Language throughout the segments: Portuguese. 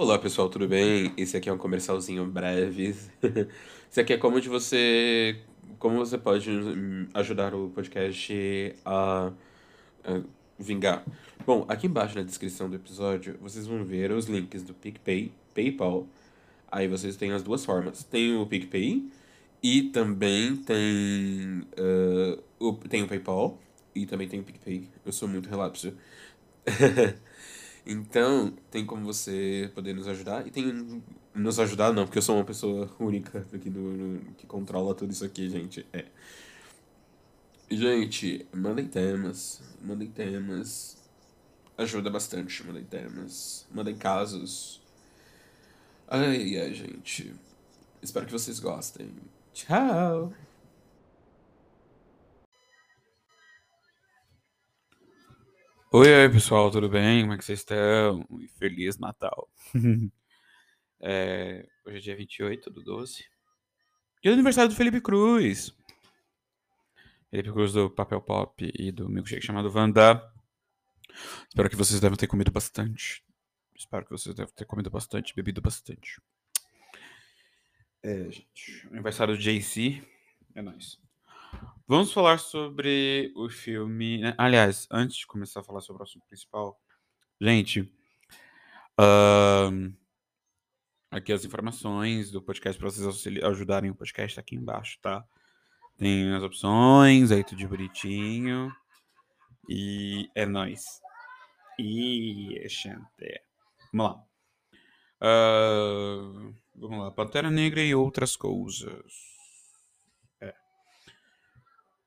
Olá pessoal, tudo bem? Esse aqui é um comercialzinho breve. Esse aqui é como de você, como você pode hum, ajudar o podcast a, a vingar. Bom, aqui embaixo na descrição do episódio, vocês vão ver os links do PicPay, PayPal. Aí vocês têm as duas formas. Tem o PicPay e também tem, uh, o, tem o PayPal e também tem o PicPay. Eu sou muito relapso. Então, tem como você poder nos ajudar. E tem. Nos ajudar, não, porque eu sou uma pessoa única aqui do, que controla tudo isso aqui, gente. É. Gente, mandem temas. Mandem temas. Ajuda bastante, mandem temas. Mandem casos. Ai, ai, gente. Espero que vocês gostem. Tchau! Oi, oi, pessoal, tudo bem? Como é que vocês estão? Feliz Natal. É, hoje é dia 28 do 12. Dia do aniversário do Felipe Cruz. Felipe Cruz do Papel Pop e do milkshake chamado Wanda. Espero que vocês devem ter comido bastante. Espero que vocês devem ter comido bastante, bebido bastante. É, gente. Aniversário do JC. É nóis. Vamos falar sobre o filme. né? Aliás, antes de começar a falar sobre o assunto principal, gente, ahn, aqui as informações do podcast para vocês ajudarem o podcast tá aqui embaixo, tá? Tem as opções, aí tudo bonitinho. E é nóis. E, gente, vamos lá. Ah, vamos lá, Pantera Negra e outras coisas.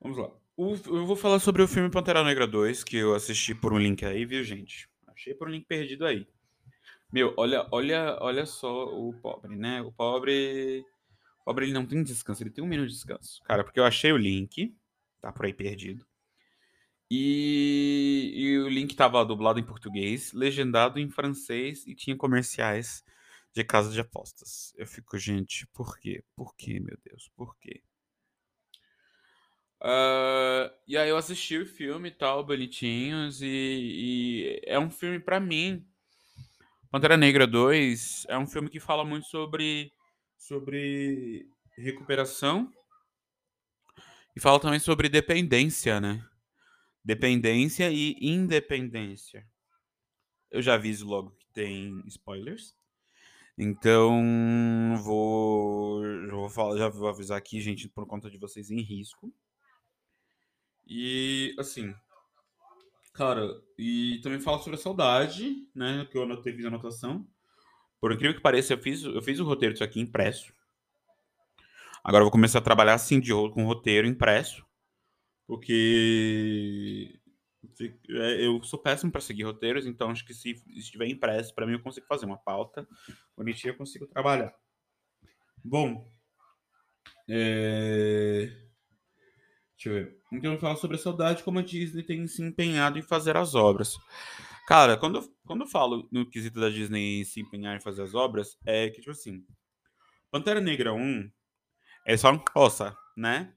Vamos lá. O- eu vou falar sobre o filme Pantera Negra 2, que eu assisti por um link aí, viu, gente? Achei por um link perdido aí. Meu, olha, olha, olha só o pobre, né? O pobre, o pobre ele não tem descanso, ele tem um minuto de descanso. Cara, porque eu achei o link, tá por aí perdido. E, e o link tava dublado em português, legendado em francês e tinha comerciais de casa de apostas. Eu fico, gente, por quê? Por quê, meu Deus? Por quê? Ah, e aí eu assisti o filme e tal, bonitinhos, e, e é um filme pra mim. Pantera Negra 2 é um filme que fala muito sobre, sobre recuperação e fala também sobre dependência, né? Dependência e independência. Eu já aviso logo que tem spoilers. Então, vou, vou falar, já vou avisar aqui, gente, por conta de vocês em risco. E assim, cara, e também fala sobre a saudade, né? Que eu anotei, fiz a anotação. Por incrível que pareça, eu fiz, eu fiz o roteiro disso aqui impresso. Agora eu vou começar a trabalhar assim de com roteiro impresso. Porque é, eu sou péssimo para seguir roteiros, então acho que se estiver impresso, para mim eu consigo fazer uma pauta bonitinha, eu consigo trabalhar. Bom, é... deixa eu ver. Então eu falo sobre a saudade, como a Disney tem se empenhado em fazer as obras. Cara, quando eu, quando eu falo no quesito da Disney se empenhar em fazer as obras, é que, tipo assim, Pantera Negra 1 é só um Xhosa, né?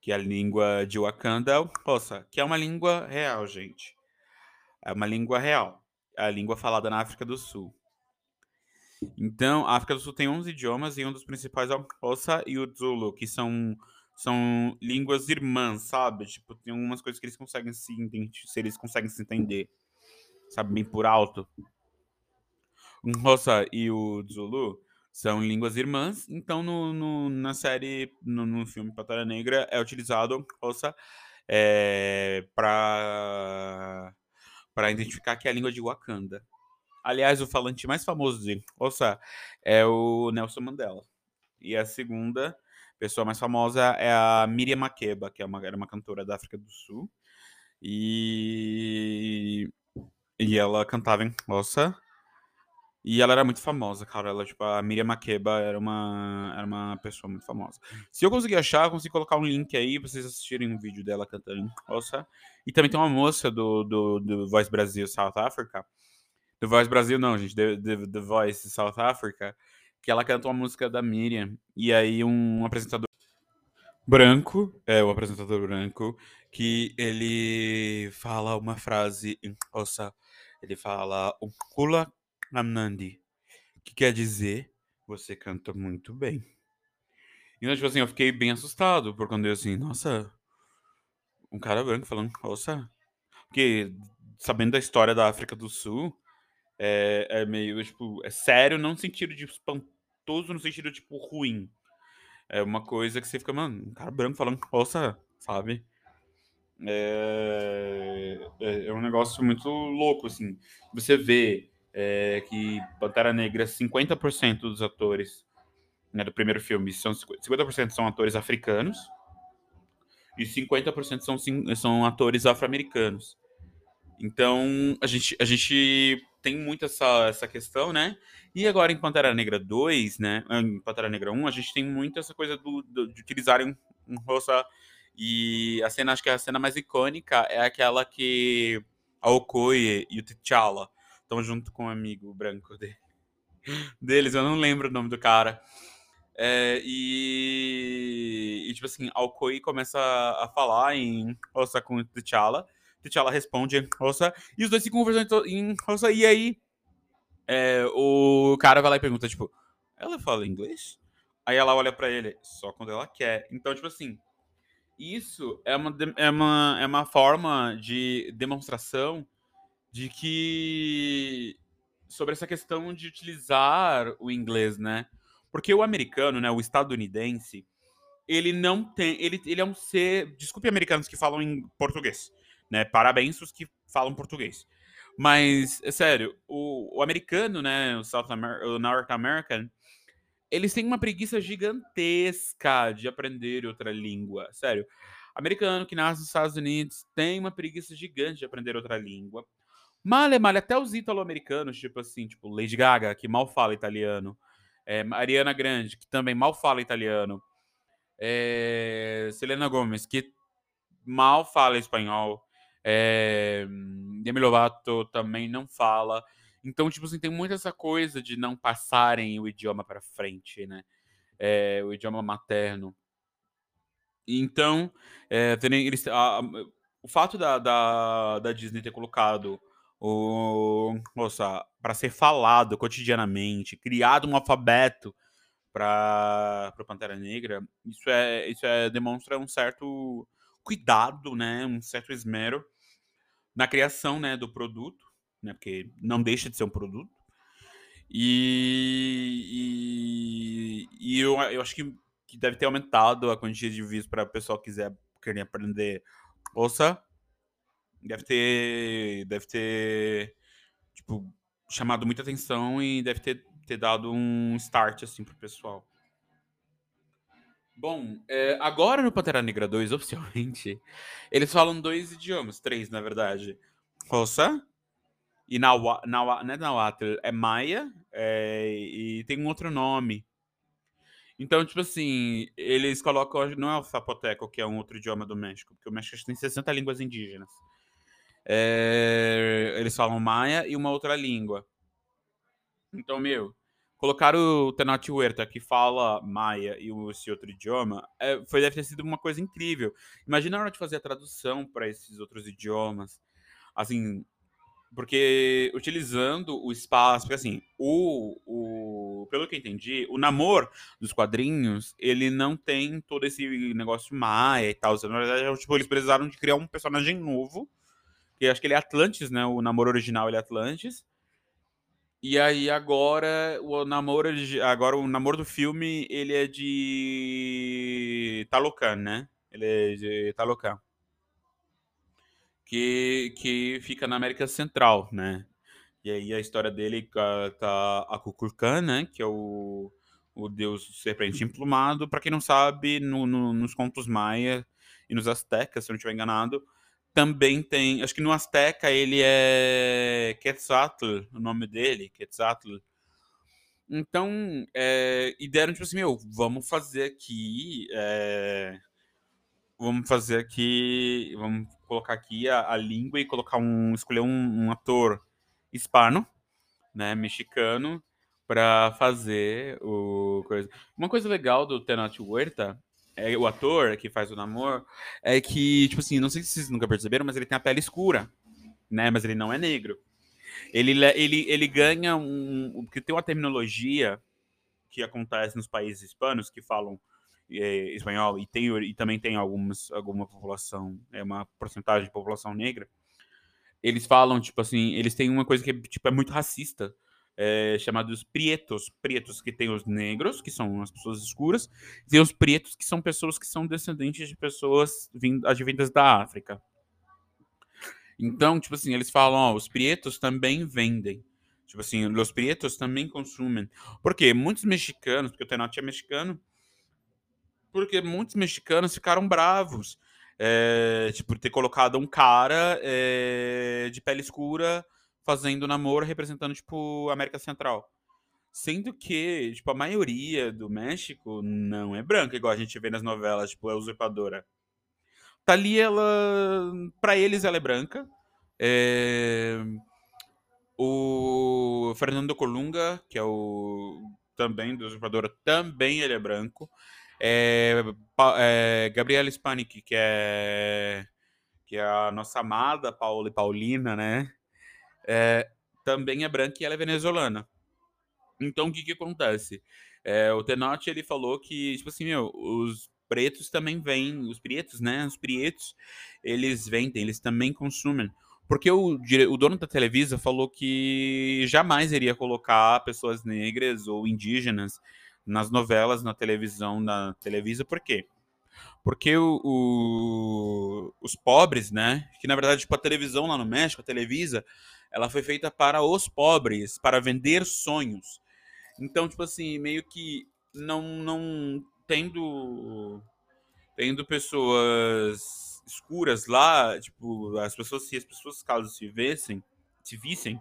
Que é a língua de Wakanda é o Xhosa, que é uma língua real, gente. É uma língua real. É a língua falada na África do Sul. Então, a África do Sul tem 11 idiomas e um dos principais é o Xhosa e o Zulu, que são, são línguas irmãs, sabe? Tipo, tem algumas coisas que eles conseguem se entender, se eles conseguem se entender, sabe, bem por alto. O Xhosa e o Zulu são línguas irmãs, então no, no- na série, no, no filme Pantera Negra, é utilizado o Xhosa é, para para identificar que é a língua de Wakanda. Aliás, o falante mais famoso de Xhosa é o Nelson Mandela. E a segunda pessoa mais famosa é a Miriam Makeba, que é uma, era uma cantora da África do Sul. E, e ela cantava em Xhosa. E ela era muito famosa, cara. Ela, tipo, a Miriam Makeba era uma, era uma pessoa muito famosa. Se eu conseguir achar, eu consigo colocar um link aí pra vocês assistirem um vídeo dela cantando em Xhosa. E também tem uma moça do, do, do Voice Brasil South Africa. Do Voice Brasil, não, gente. The, the, the Voice South Africa. Que ela canta uma música da Miriam. E aí um apresentador branco, é o apresentador branco, que ele fala uma frase em Xhosa. Ele fala Unkula Namnandi. que quer dizer você canta muito bem. Então, tipo assim, eu fiquei bem assustado por quando eu assim, nossa, um cara branco falando, nossa. Porque, sabendo da história da África do Sul, é, é meio, tipo, é sério, não no sentido de espantoso, no sentido, tipo, ruim. É uma coisa que você fica, mano, um cara branco falando, nossa, sabe? É, é, é um negócio muito louco, assim. Você vê é, que Pantera Negra, 50% dos atores né, do primeiro filme, são 50% são atores africanos e 50% são, são atores afro-americanos. Então, a gente, a gente tem muito essa, essa questão, né? E agora em Pantera Negra 2, né? Em Pantera Negra 1, a gente tem muito essa coisa do, do de utilizarem um rosto. E a cena, acho que a cena mais icônica é aquela que a Okoye e o T'Challa estão junto com um amigo branco dele, deles, eu não lembro o nome do cara. É, e, e, tipo assim, Alcoi começa a falar em Rosa com T'Challa. T'Challa responde Rosa. E os dois se conversando em Rosa. E aí, é, o cara vai lá e pergunta, tipo, ela fala inglês? Aí ela olha para ele, só quando ela quer. Então, tipo assim, isso é uma, é uma, é uma forma de demonstração de que. sobre essa questão de utilizar o inglês, né? Porque o americano, né, o estadunidense, ele não tem. Ele, ele é um ser. Desculpe, americanos que falam em português. Né? Parabéns os que falam português. Mas, é sério, o, o americano, né, o, South Amer o North American, eles têm uma preguiça gigantesca de aprender outra língua. Sério. Americano que nasce nos Estados Unidos tem uma preguiça gigante de aprender outra língua. Male, male, até os ítalo-americanos, tipo assim, tipo Lady Gaga, que mal fala italiano. É, Ariana Grande, que também mal fala italiano. É, Selena Gomez, que mal fala espanhol. É, Demi Lovato também não fala. Então, tipo assim, tem muita essa coisa de não passarem o idioma para frente, né? É, o idioma materno. Então, é, eles, a, a, o fato da, da, da Disney ter colocado o moça para ser falado cotidianamente, criado um alfabeto para para Pantera Negra, isso é isso é demonstra um certo cuidado, né, um certo esmero na criação, né, do produto, né, porque não deixa de ser um produto. E, e, e eu, eu acho que, que deve ter aumentado a quantia de vídeos para o pessoal que quiser querer aprender. Ouça, deve ter deve ter tipo chamado muita atenção e deve ter, ter dado um start assim pro pessoal. Bom, é, agora no Pantera Negra 2, oficialmente, eles falam dois idiomas, três na verdade. Rosa e Nawa, Nawa, não é é Maia é, e tem um outro nome. Então, tipo assim, eles colocam, não é o Zapoteco, que é um outro idioma do México, porque o México tem 60 línguas indígenas. É, eles falam maia e uma outra língua. Então, meu, colocar o Tenoch Huerta, que fala maia e esse outro idioma, é, foi, deve ter sido uma coisa incrível. Imagina a hora de fazer a tradução para esses outros idiomas. Assim, porque utilizando o espaço, porque assim, o, o pelo que eu entendi, o namoro dos quadrinhos, ele não tem todo esse negócio maia e tal. Na verdade, tipo, eles precisaram de criar um personagem novo que acho que ele é Atlantis, né? O namoro original ele é Atlantis. E aí agora o namoro agora o namoro do filme ele é de Talocan, né? Ele é de Talocan. Que, que fica na América Central, né? E aí a história dele tá a Kukulkan, né? Que é o, o deus serpente emplumado. Para quem não sabe, no, no, nos contos maia e nos astecas, se eu não estiver enganado, também tem, acho que no Azteca ele é Quetzalcoatl, o nome dele, Quetzalcoatl. Então, é, e deram tipo assim, meu, vamos fazer aqui, é, vamos fazer aqui, vamos colocar aqui a, a língua e colocar um, escolher um, um ator hispano, né, mexicano, para fazer o coisa. Uma coisa legal do Tenoch Huerta é, o ator que faz o namoro, é que, tipo assim, não sei se vocês nunca perceberam, mas ele tem a pele escura, né? Mas ele não é negro. Ele, le- ele, ele ganha um. Porque tem uma terminologia que acontece nos países hispanos que falam é, espanhol e, tem, e também tem algumas, alguma população, é uma porcentagem de população negra. Eles falam, tipo assim, eles têm uma coisa que tipo, é muito racista, é, chamados prietos. Prietos que tem os negros, que são as pessoas escuras, e os pretos, que são pessoas que são descendentes de pessoas advindas da África. Então, tipo assim, eles falam, ó, os prietos também vendem. Tipo assim, os prietos também consumem. Por quê? Muitos mexicanos, porque o Tenote é mexicano, porque muitos mexicanos ficaram bravos. É, tipo, ter colocado um cara é, de pele escura fazendo namoro representando, tipo, América Central. Sendo que, tipo, a maioria do México não é branca, igual a gente vê nas novelas, tipo, a usurpadora. Tali, ela. Pra eles, ela é branca. É, O Fernando Colunga, que é o também do usurpadora, também ele é branco. É, é, Gabriela Spanik, que é que é a nossa amada Paula e Paulina, né? É, também é branca e ela é venezuelana. Então, o que que acontece? É, o Tenoch, ele falou que, tipo assim, meu, os pretos também vêm, os pretos, né? Os prietos, eles vendem, eles também consumem. Porque o, o dono da Televisa falou que jamais iria colocar pessoas negras ou indígenas nas novelas, na televisão, na Televisa. Por quê? Porque o- o- os pobres, né? Que na verdade, tipo, a televisão lá no México, a Televisa, ela foi feita para os pobres, para vender sonhos. Então, tipo assim, meio que não, não tendo, tendo pessoas escuras lá, tipo, as pessoas, se as pessoas caso se vissem, se vissem,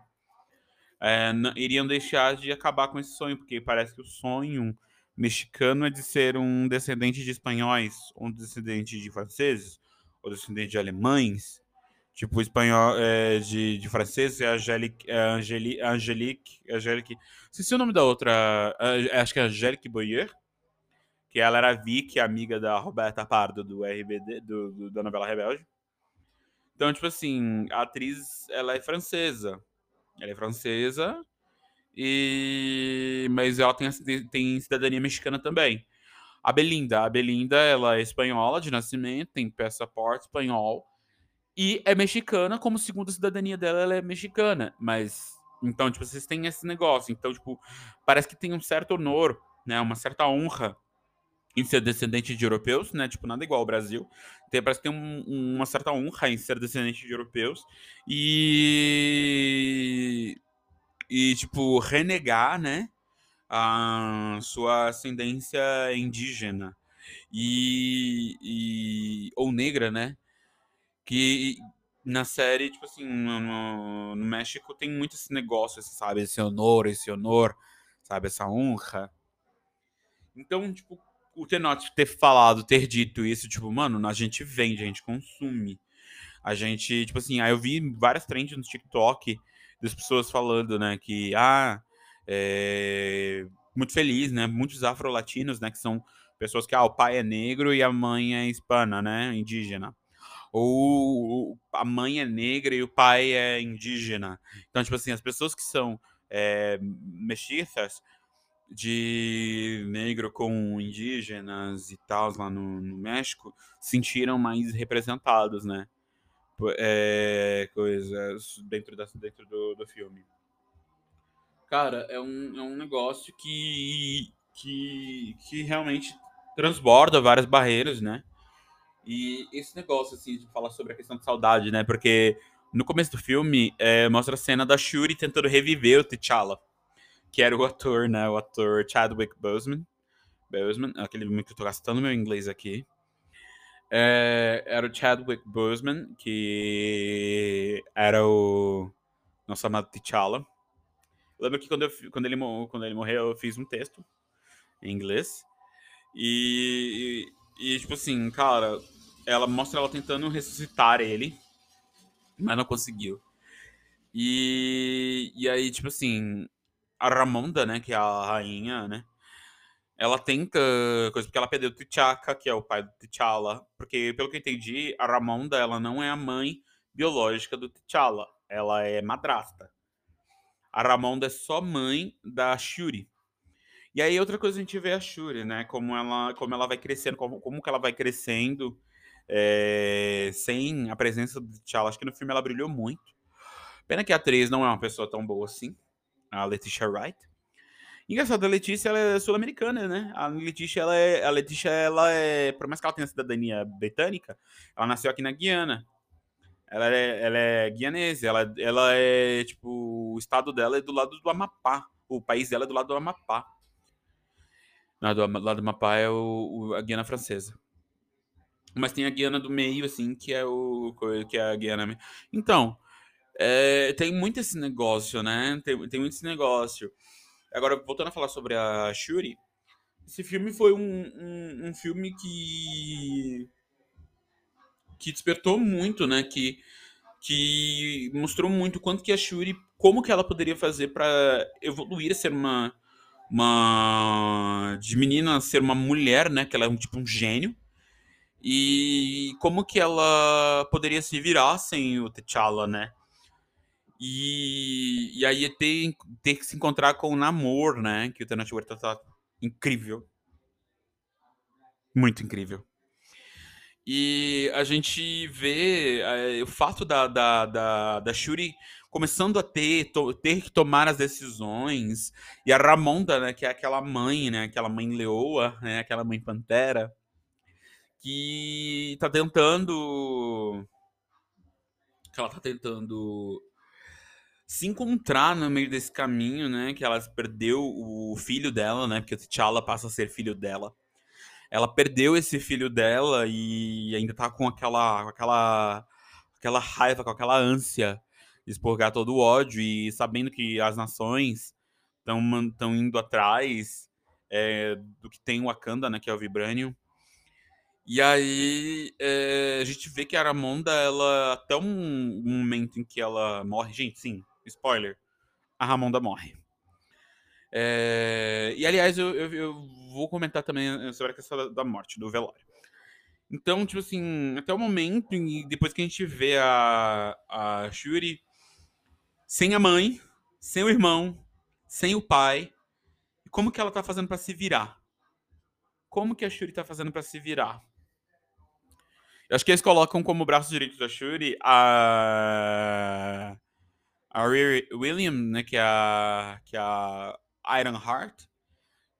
é, n- iriam deixar de acabar com esse sonho, porque parece que o sonho mexicano é de ser um descendente de espanhóis, um descendente de franceses, ou descendente de alemães. Tipo, espanhol é, de, de francês é Angélique, é Angeli, Angelique, Angelique. Esqueci o nome da outra. é, acho que é Angélique Boyer. Que ela era Vicky, amiga da Roberta Pardo do RBD, do, do- da novela Rebelde. Então, tipo assim, a atriz, ela é francesa. Ela é francesa, e mas ela tem, tem cidadania mexicana também. A Belinda, a Belinda, ela é espanhola de nascimento, tem passaporte espanhol e é mexicana, como segunda cidadania dela, ela é mexicana. Mas então, tipo, vocês têm esse negócio. Então, tipo, parece que tem um certo honor, né, uma certa honra em ser descendente de europeus, né? Tipo, nada igual ao Brasil. Tem, parece que tem um- um- uma certa honra em ser descendente de europeus. E e, tipo, renegar, né, a sua ascendência indígena e, e- ou negra, né, que na série, tipo assim, no, no- México tem muito esse negócio, esse, sabe, esse honor, esse honor, sabe, essa honra. Então, tipo, o Tenoch ter falado, ter dito isso, tipo, mano, a gente vende, a gente consome. A gente, tipo assim, aí eu vi várias trends no TikTok das pessoas falando, né, que, ah, é, muito feliz, né, muitos afro-latinos, né, que são pessoas que, ah, o pai é negro e a mãe é hispana, né, indígena. Ou a mãe é negra e o pai é indígena. Então, tipo assim, as pessoas que são é, de negro com indígenas e tal lá no, no México se sentiram mais representados, né? é, coisas dentro, da, dentro do, do filme. Cara, é um, é um negócio que, que, que realmente transborda várias barreiras, né? E esse negócio, assim, de falar sobre a questão de saudade, né? Porque no começo do filme é, mostra a cena da Shuri tentando reviver o T'Challa, que era o ator, né? O ator Chadwick Boseman. Boseman, aquele momento que eu tô gastando meu inglês aqui. É, era o Chadwick Boseman, que era o nosso amado T'Challa. Eu lembro que quando, eu, quando, ele, quando ele morreu, eu fiz um texto em inglês. E, e, e, tipo assim, cara, ela mostra ela tentando ressuscitar ele, mas não conseguiu. E, e aí, tipo assim, a Ramonda, né, que é a rainha, né, ela tenta coisa porque ela perdeu o T'Chaka, que é o pai do T'Challa, porque pelo que eu entendi, a Ramonda ela não é a mãe biológica do T'Challa, ela é madrasta. a Ramonda é só mãe da Shuri. E aí outra coisa a gente vê a Shuri, né? Como ela, como ela vai crescendo, como, como que ela vai crescendo é, sem a presença do T'Challa. Acho que no filme ela brilhou muito. Pena que a atriz não é uma pessoa tão boa assim, a Letitia Wright. Engraçado, a Letícia ela é sul-americana, né? A Letícia, ela é, a Letícia, ela é, por mais que ela tenha cidadania britânica, ela nasceu aqui na Guiana. Ela é, ela é guianese, ela, ela é, tipo, o estado dela é do lado do Amapá. O país dela é do lado do Amapá. Não, do lado do Amapá é o, o, a Guiana francesa. Mas tem a Guiana do meio, assim, que é o que é a Guiana. Então, é, tem muito esse negócio, né? Tem, tem muito esse negócio. Agora, voltando a falar sobre a Shuri, esse filme foi um, um, um filme que que despertou muito, né? Que, que mostrou muito quanto que a Shuri, como que ela poderia fazer para evoluir ser uma uma de menina ser uma mulher, né? Que ela é um tipo um gênio. E como que ela poderia se virar sem o T'Challa, né? E, e aí ter, ter que se encontrar com o Namor, né? Que o Tenant Huerta tá incrível. Muito incrível. E a gente vê é, o fato da, da, da, da, Shuri começando a ter, to, ter que tomar as decisões. E a Ramonda, né? Que é aquela mãe, né? Aquela mãe leoa, né? Aquela mãe pantera. Que tá tentando... Que ela tá tentando se encontrar no meio desse caminho, né? Que ela perdeu o filho dela, né? Porque o T'Challa passa a ser filho dela. Ela perdeu esse filho dela e ainda tá com aquela, aquela, aquela raiva, com aquela ânsia de expurgar todo o ódio e sabendo que as nações estão indo atrás é, do que tem o Wakanda, né? Que é o Vibranium. E aí é, a gente vê que a Aramonda, ela até um, um momento em que ela morre, gente, sim, spoiler, a Ramonda morre. É, e aliás, eu, eu, eu, vou comentar também sobre a questão da, morte, do velório. Então, tipo assim, até o momento, e depois que a gente vê a, a Shuri sem a mãe, sem o irmão, sem o pai, como que ela tá fazendo para se virar? Como que a Shuri tá fazendo para se virar? Eu acho que eles colocam como braço direito da Shuri a a Riri William, né, que é a, que é a Iron Heart,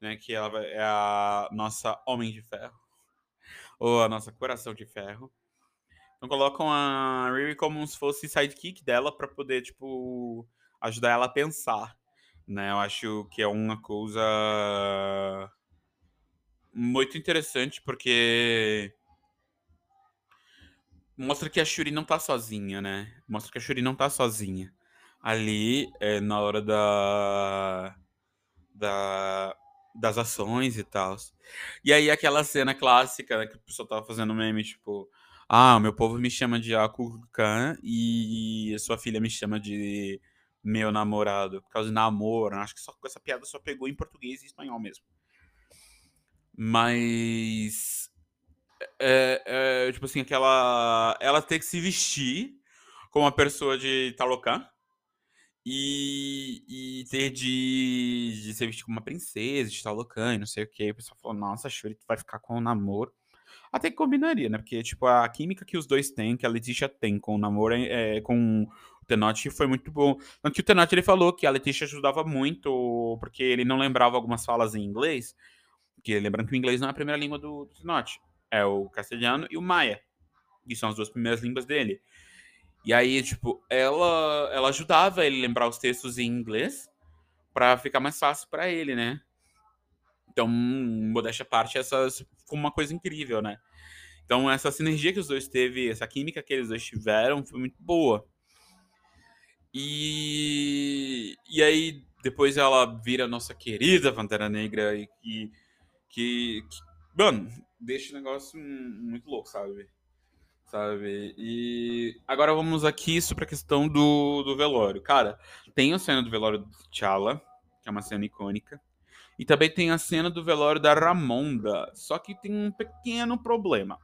né, que ela é a nossa Homem de Ferro, ou a nossa Coração de Ferro. Então colocam a Riri como se fosse sidekick dela para poder, tipo, ajudar ela a pensar, né? Eu acho que é uma coisa muito interessante porque mostra que a Shuri não tá sozinha, né? Mostra que a Shuri não tá sozinha ali é, na hora da, da, das ações e tal. E aí aquela cena clássica né, que o pessoal tava fazendo meme, tipo, ah, meu povo me chama de Akukan e sua filha me chama de meu namorado, por causa de namoro. Acho que só, essa piada só pegou em português e espanhol mesmo. Mas. É, é, tipo assim, aquela. Ela tem que se vestir como uma pessoa de Talocan e, e ter de, de ser vestido como uma princesa, de estar loucando, e não sei o que. O pessoal falou, nossa, Shuri vai ficar com o namoro. Até que combinaria, né? Porque, tipo, a química que os dois têm, que a Letícia tem com o namoro, é, é com o Tenoch foi muito bom. Tanto que o Tenoch, ele falou que a Letícia ajudava muito, porque ele não lembrava algumas falas em inglês. Porque, lembrando que o inglês não é a primeira língua do, do Tenoch. É o castelhano e o maia. Que são as duas primeiras línguas dele. E aí, tipo, ela, ela ajudava ele a lembrar os textos em inglês para ficar mais fácil para ele, né? Então, modéstia à parte, essa foi uma coisa incrível, né? Então, essa sinergia que os dois teve, essa química que eles dois tiveram, foi muito boa. E, e aí, depois ela vira nossa querida Pantera Negra e, e que, que, mano, deixa o negócio muito louco, sabe? sabe? E agora vamos aqui sobre a questão do, do velório. Cara, tem a cena do velório do T'Challa, que é uma cena icônica. E também tem a cena do velório da Ramonda. Só que tem um pequeno problema.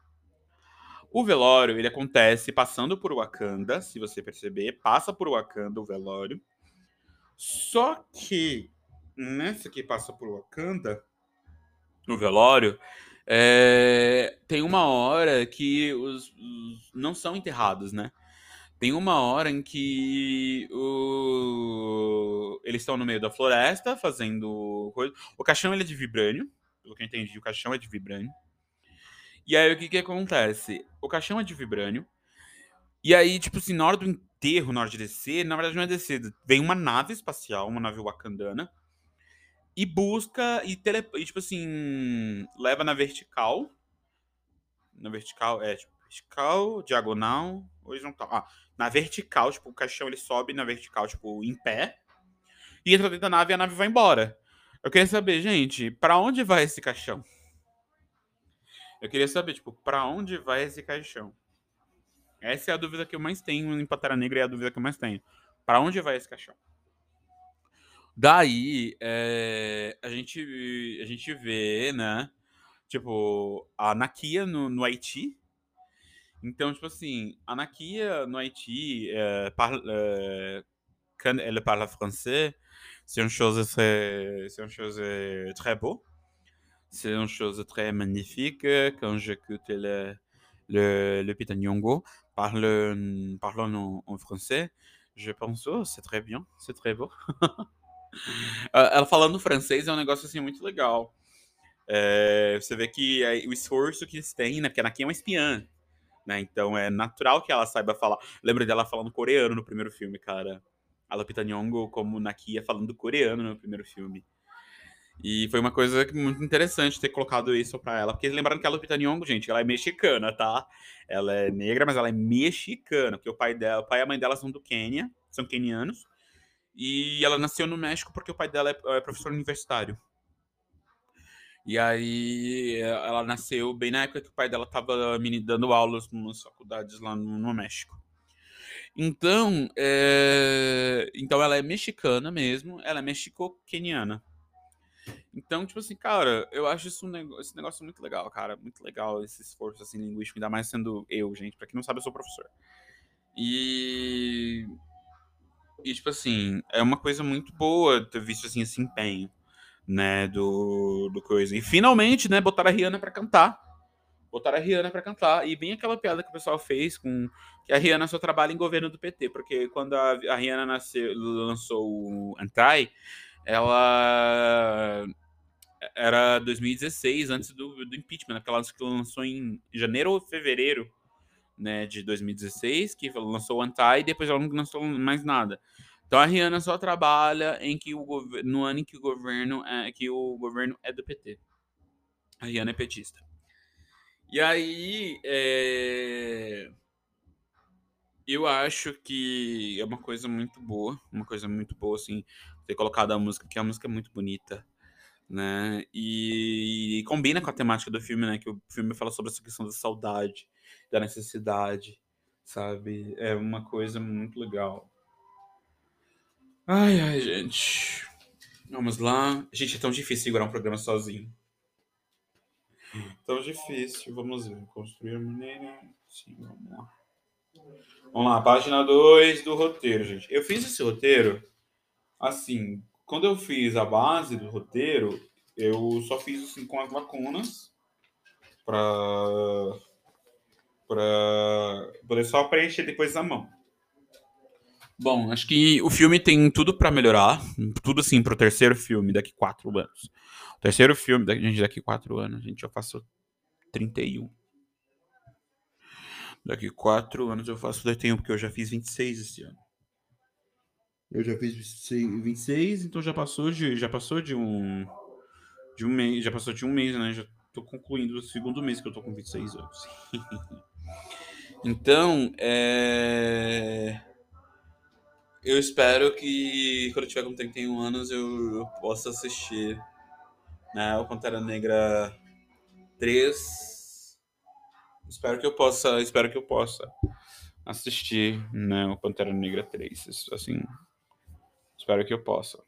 O velório, ele acontece passando por Wakanda, se você perceber. Passa por Wakanda o velório. Só que nessa que passa por Wakanda, no velório, é, tem uma hora que os, os, não são enterrados, né? Tem uma hora em que o... eles estão no meio da floresta fazendo coisa. O caixão ele é de vibrânio, pelo que eu entendi, o caixão é de vibrânio. E aí o que que acontece? O caixão é de vibrânio. E aí, tipo assim, na hora do enterro, na hora de descer, na verdade não é descer, vem uma nave espacial, uma nave wakandana, e busca e, tele, e tipo assim, leva na vertical. Na vertical, é, tipo, vertical, diagonal, horizontal. Ah, na vertical, tipo, o caixão ele sobe na vertical, tipo, em pé. E entra dentro da nave e a nave vai embora. Eu queria saber, gente, para onde vai esse caixão? Eu queria saber, tipo, para onde vai esse caixão? Essa é a dúvida que eu mais tenho em Pantera Negra e é a dúvida que eu mais tenho. Para onde vai esse caixão? Daí, é, a, gente, a gente vê, né? Tipo, a Nakia no, no Haiti. Então, tipo assim, a Nakia no Haiti, é, parle, é, quand elle parle français, c'est une chose très, c'est une chose très beau. C'est une chose très magnifique quand j'écoute le, le, le Pitanyongo parle, parlant en, en, français. Je pense, oh, c'est très bien, c'est très beau. Ela falando francês é um negócio assim muito legal. É, você vê que é, o esforço que eles têm, né? Porque a Anakin é uma espiã, né? Então é natural que ela saiba falar. Lembro dela falando coreano no primeiro filme, cara. A Lupita Nyong'o como Nakia falando coreano no primeiro filme. E foi uma coisa muito interessante ter colocado isso para ela, porque lembrando que a Lupita Nyong'o, gente, ela é mexicana, tá? Ela é negra, mas ela é mexicana, porque o pai dela, o pai e a mãe dela são do Quênia, são quenianos. E ela nasceu no México porque o pai dela é, é professor universitário. E aí ela nasceu bem na época que o pai dela estava dando aulas nas faculdades lá no, no México. Então, é... então ela é mexicana mesmo, ela é mexico-queniana. Então, tipo assim, cara, eu acho isso um negócio, esse negócio muito legal, cara. Muito legal esse esforço assim, linguístico, ainda mais sendo eu, gente. Pra quem não sabe, eu sou professor. E e, tipo assim, é uma coisa muito boa ter visto, assim, esse empenho, né, do, do coisa. E finalmente, né, botaram a Rihanna pra cantar. Botaram a Rihanna pra cantar. E bem aquela piada que o pessoal fez com que a Rihanna só trabalha em governo do PT, porque quando a, a Rihanna nasceu, lançou o Anti, ela era 2016, antes do, do impeachment, né, porque ela lançou em janeiro ou fevereiro né, de 2016, que lançou o Anti, e depois ela não lançou mais nada. Então a Rihanna só trabalha em que o no ano em que o governo é que o governo é do PT. A Rihanna é petista. E aí é... eu acho que é uma coisa muito boa, uma coisa muito boa assim, ter colocado a música, que a música é muito bonita, né? E, e combina com a temática do filme, né? Que o filme fala sobre essa questão da saudade, da necessidade, sabe? É uma coisa muito legal. Ai, ai, gente. Vamos lá. Gente, é tão difícil segurar um programa sozinho. Tão difícil. Vamos ver. Construir a maneira. Sim, vamos lá. Vamos lá, página 2 do roteiro, gente. Eu fiz esse roteiro assim. Quando eu fiz a base do roteiro, eu só fiz assim com as lacunas para para poder só preencher depois a mão. Bom, acho que o filme tem tudo para melhorar. Tudo assim pro terceiro filme daqui quatro anos. O terceiro filme, daqui, gente, daqui quatro anos, gente, eu faço 31. Daqui quatro anos eu faço 31, porque eu já fiz 26 esse ano. Eu já fiz 26, então já passou de, já passou de um de um mês, já passou de um mês, né? Já tô concluindo o segundo mês que eu tô com 26 anos. então, é eu espero que quando eu tiver com 31 anos eu, eu possa assistir né, o Pantera Negra 3. Espero que eu possa, espero que eu possa assistir né, o Pantera Negra 3. Assim, espero que eu possa.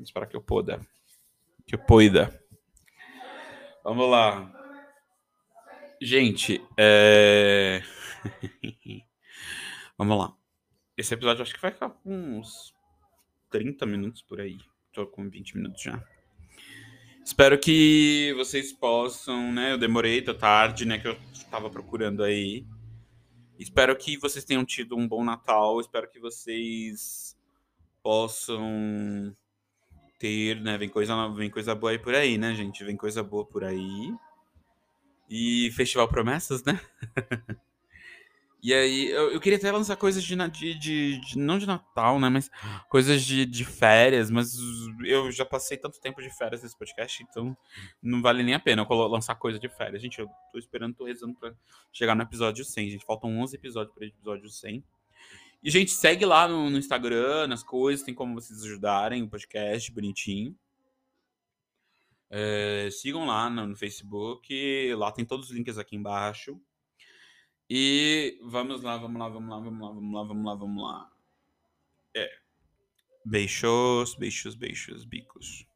Espero que eu possa. Que eu poida. Vamos lá. Gente, é... Vamos lá. Esse episódio acho que vai ficar com uns 30 minutos por aí. Tô com 20 minutos já. Espero que vocês possam, né? Eu demorei, tá tarde, né? Que eu tava procurando aí. Espero que vocês tenham tido um bom Natal. Espero que vocês possam ter, né? Vem coisa, vem coisa boa aí por aí, né, gente? Vem coisa boa por aí. E Festival Promessas, né? E aí, eu, eu, queria até lançar coisas de, de, de, de, Não de Natal, né? Mas coisas de, de férias. Mas eu já passei tanto tempo de férias nesse podcast, então não vale nem a pena eu lançar coisa de férias. Gente, eu tô esperando, tô rezando pra chegar no episódio 100, gente. Faltam 11 episódios para episódio 100. E, gente, segue lá no, no, Instagram, nas coisas, tem como vocês ajudarem o podcast, bonitinho. É, sigam lá no, no Facebook, lá tem todos os links aqui embaixo. E vamos lá, vamos lá, vamos lá, vamos lá, vamos lá, vamos lá, vamos lá. É. Beijos, beijos, beijos, bicos.